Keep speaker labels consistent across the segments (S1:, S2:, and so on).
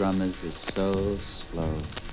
S1: Drummers is so slow.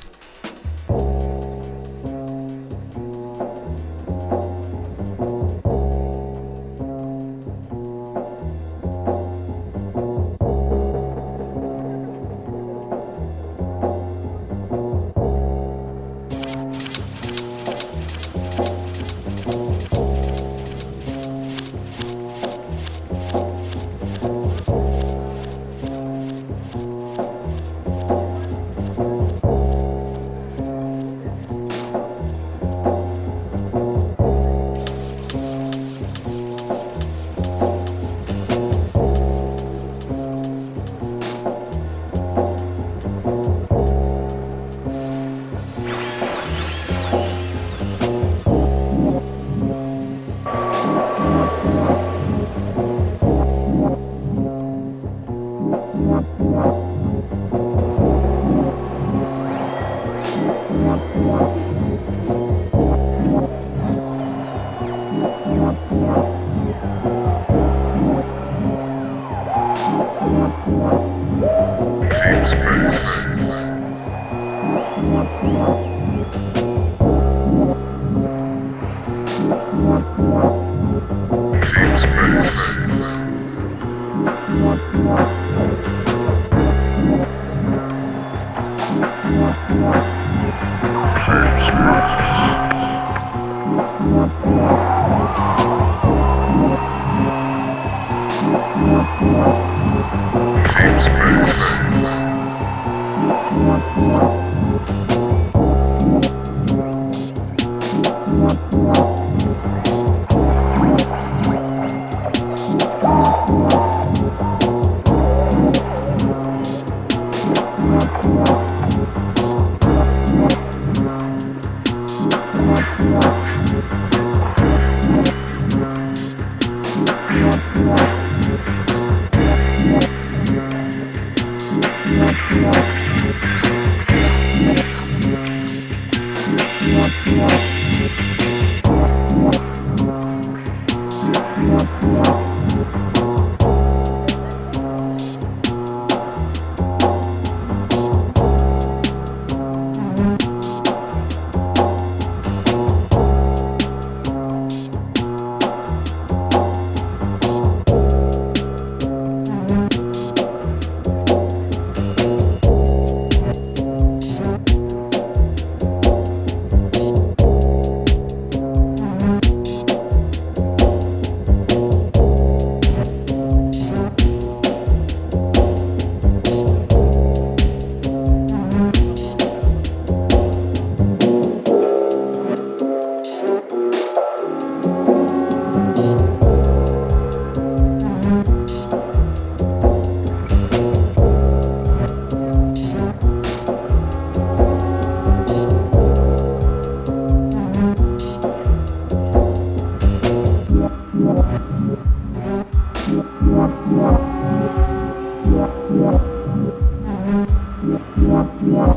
S2: Yeah.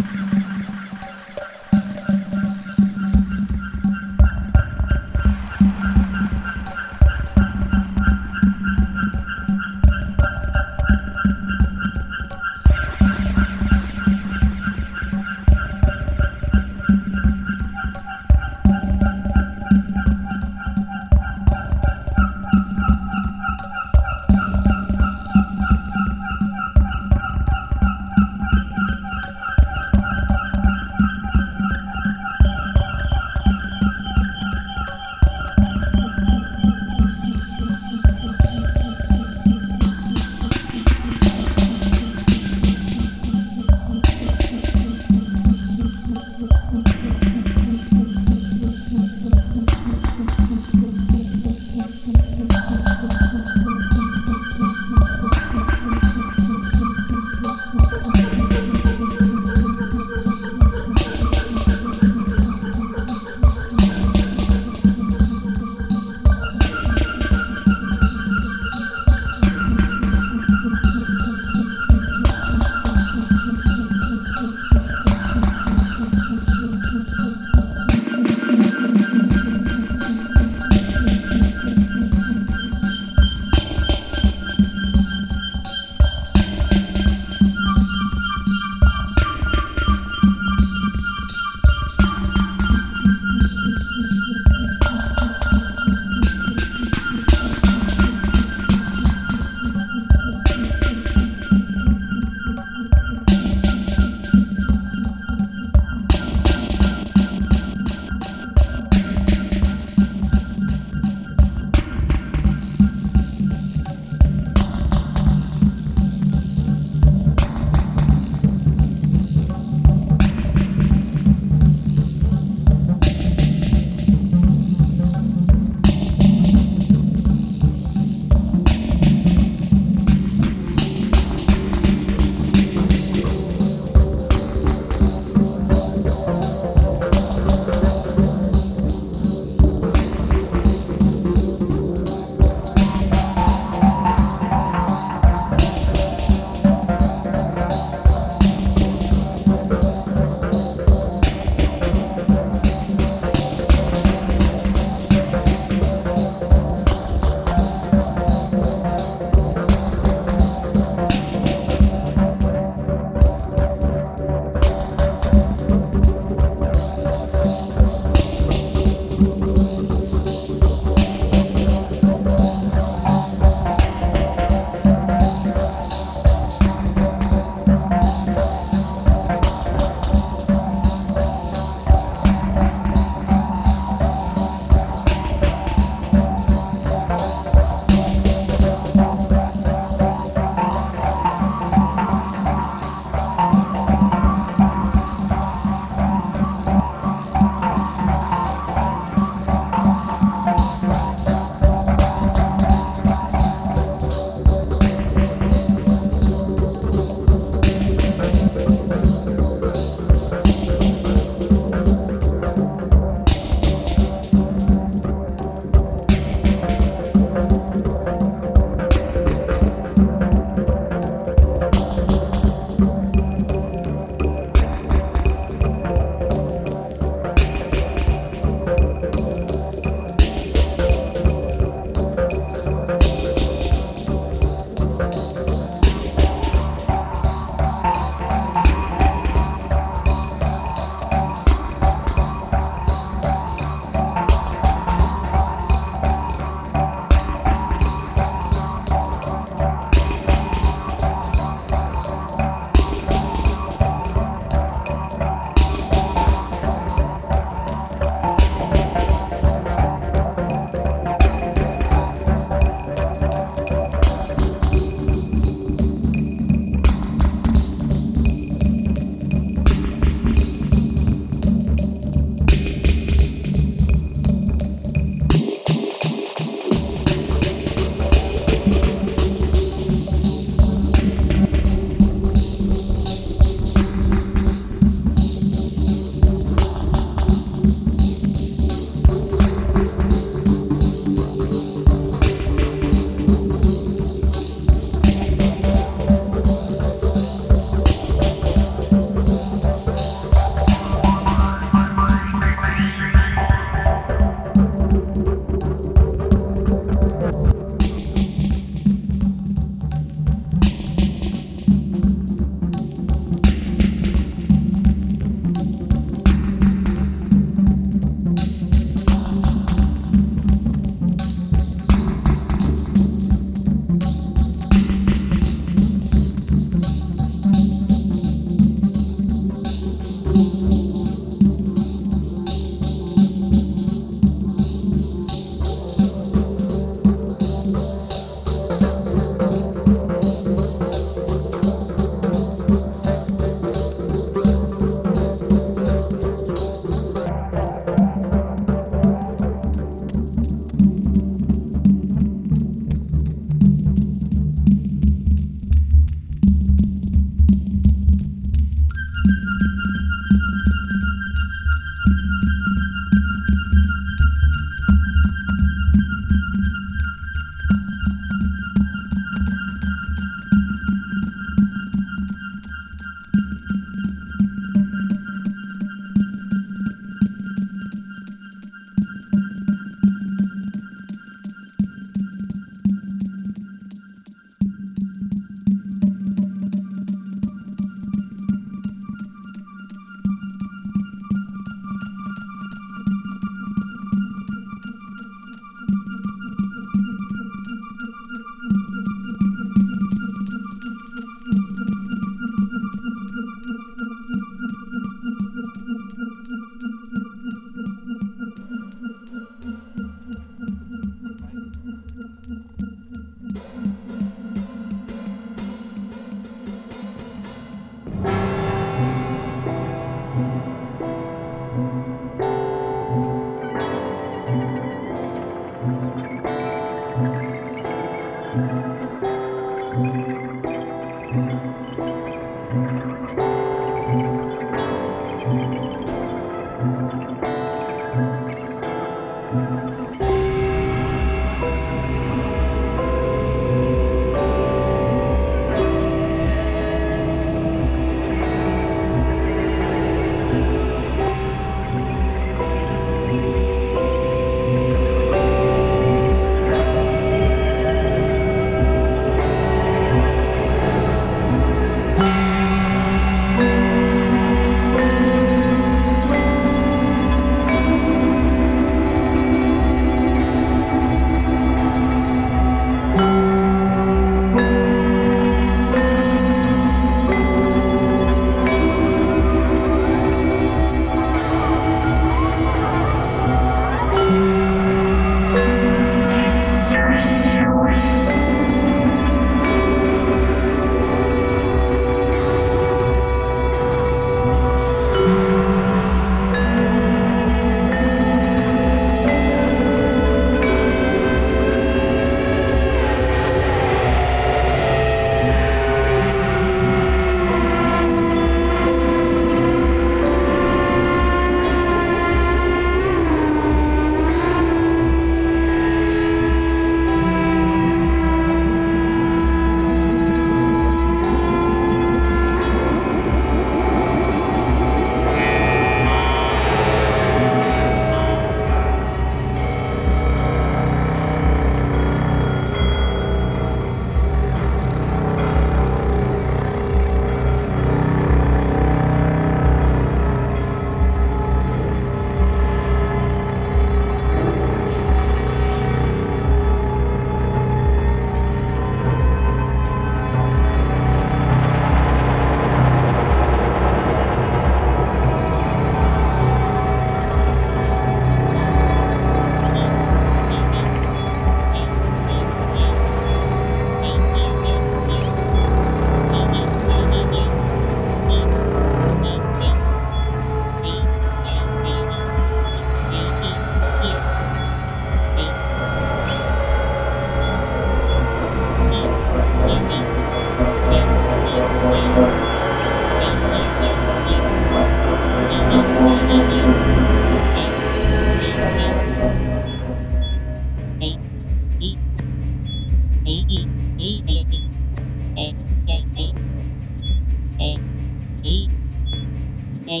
S2: The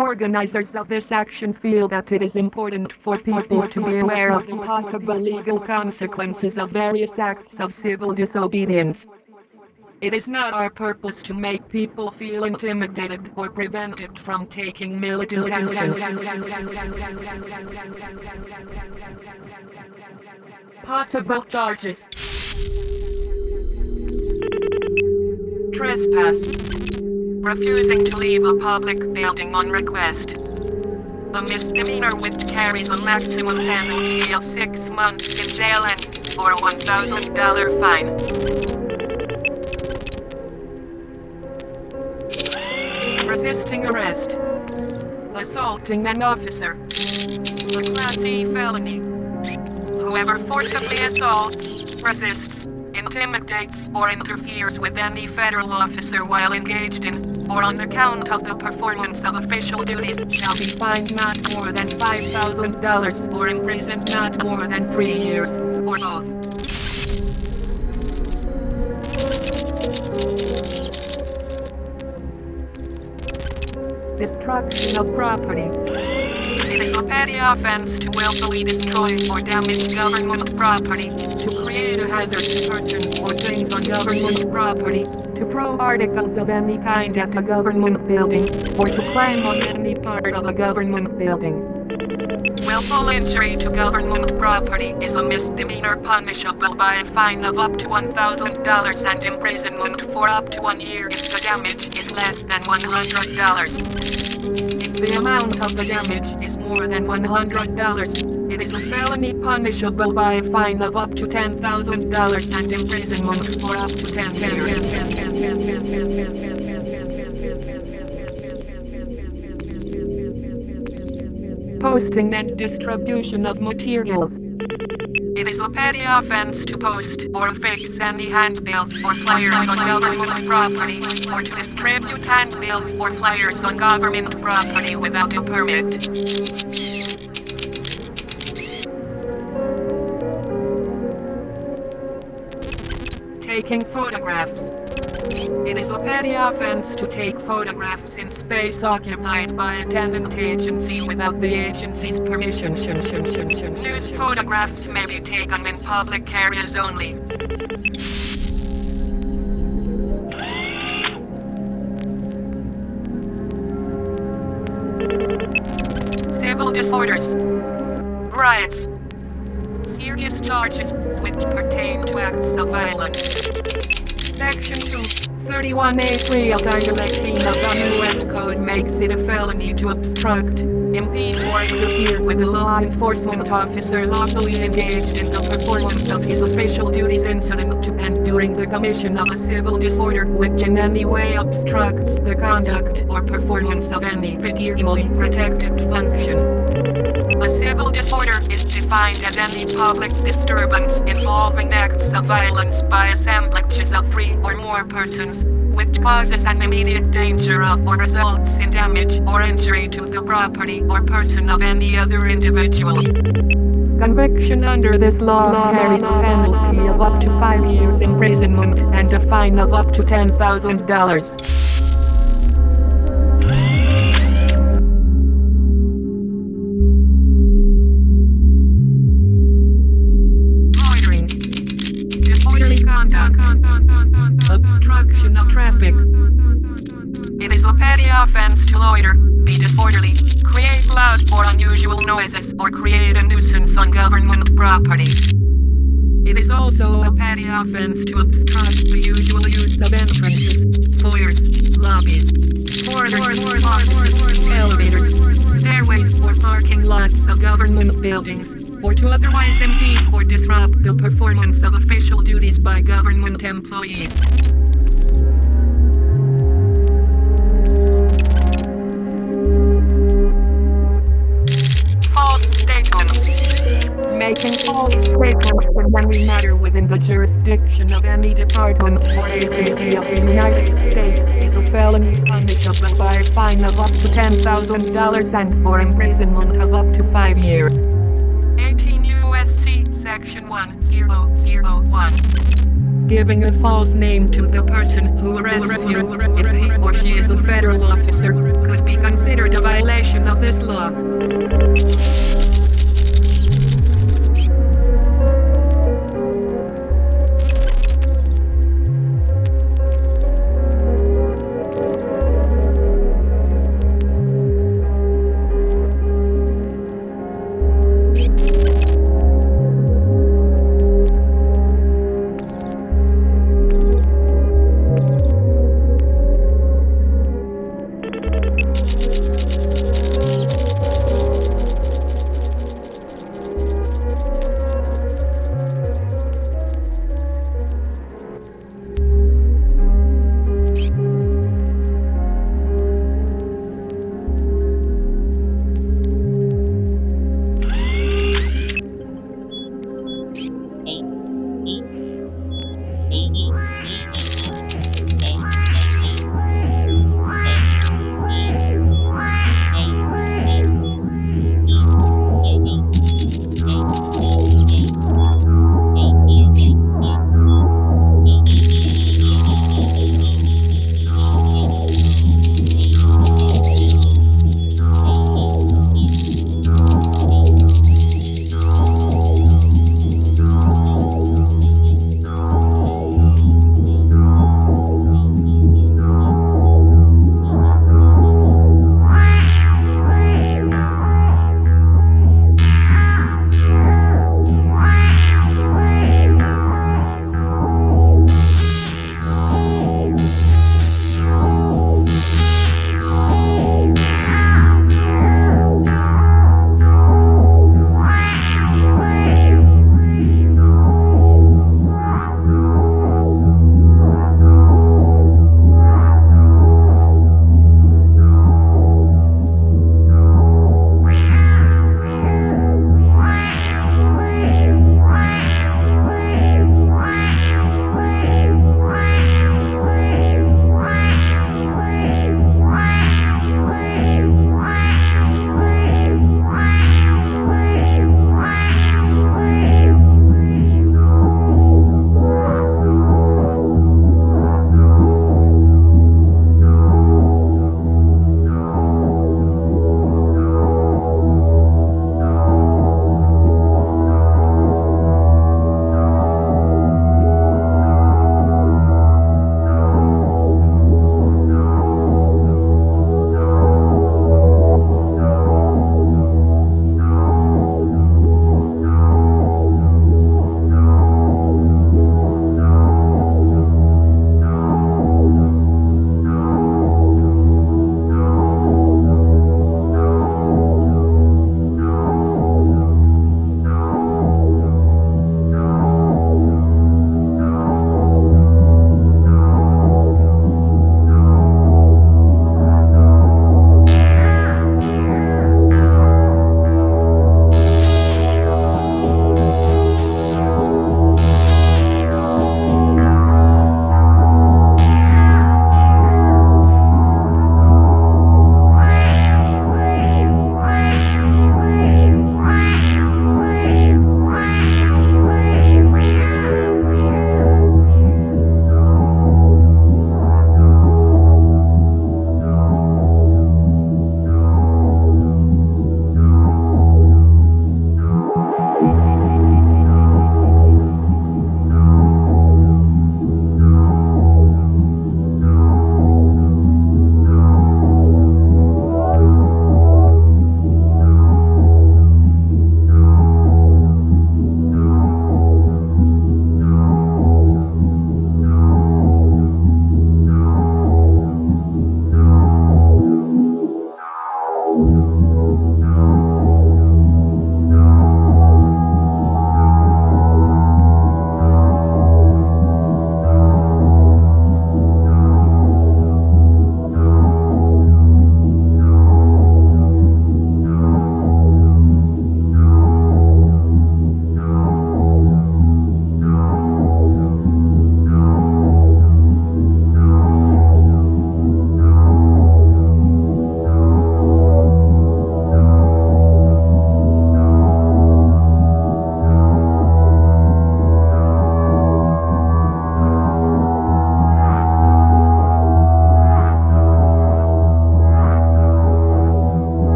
S2: organizers of this action feel that it is important for people to be aware of the possible legal consequences of various acts of civil disobedience. It is not our purpose to make people feel intimidated or prevented from taking militant action. Possible charges. Trespass. Refusing to leave a public building on request. A misdemeanor which carries a maximum penalty of six months in jail and or $1,000 fine. Resisting arrest. Assaulting an officer. A Class C felony. Whoever forcibly assaults, resists, intimidates, or interferes with any federal officer while engaged in, or on account of the performance of official duties, shall be fined not more than $5,000 or imprisoned not more than three years, or both. Destruction of property. It is a petty offense to willfully destroy or damage government property, to create a hazard to persons or things on government property, to throw articles of any kind at a government building, or to climb on any part of a government building. Willful injury to government property is a misdemeanor punishable by a fine of up to $1,000 and imprisonment for up to one year if the damage is less than $100. If the amount of the damage is more than $100, it is a felony punishable by a fine of up to $10,000 and imprisonment for up to 10 years. Posting and distribution of materials. It is a petty offense to post or fix any handbills or flyers on government property, or to distribute handbills or flyers on government property without a permit. Taking photographs. It is a petty offense to take photographs in space occupied by a tenant agency without the agency's permission. News photographs may be taken in public areas only. Civil disorders. Riots. Serious charges which pertain to acts of violence. Section 2, 31A3 of Title 18 of the U.S. Code makes it a felony to obstruct, impede or interfere with a law enforcement officer lawfully engaged in the performance of his official duties incident to and during the commission of a civil disorder which in any way obstructs the conduct or performance of any federally protected function. A civil disorder is defined as any public disturbance involving acts of violence by assemblages of three or more persons, which causes an immediate danger of or results in damage or injury to the property or person of any other individual. Conviction under this law carries a penalty of up to five years imprisonment and a fine of up to $10,000. It is a petty offense to loiter, be disorderly, create loud or unusual noises, or create a nuisance on government property. It is also a petty offense to obstruct the usual use of entrances, foyers, lobbies, corridors, elevators, stairways, or parking lots of government buildings, or to otherwise impede or disrupt the performance of official duties by government employees. Making false statements in any matter within the jurisdiction of any department or agency of the United States is a felony punishable by a fine of up to $10,000 and for imprisonment of up to five years. 18 U.S.C. Section 1001. Giving a false name to the person who arrests you, if he or she is a federal officer, could be considered a violation of this law.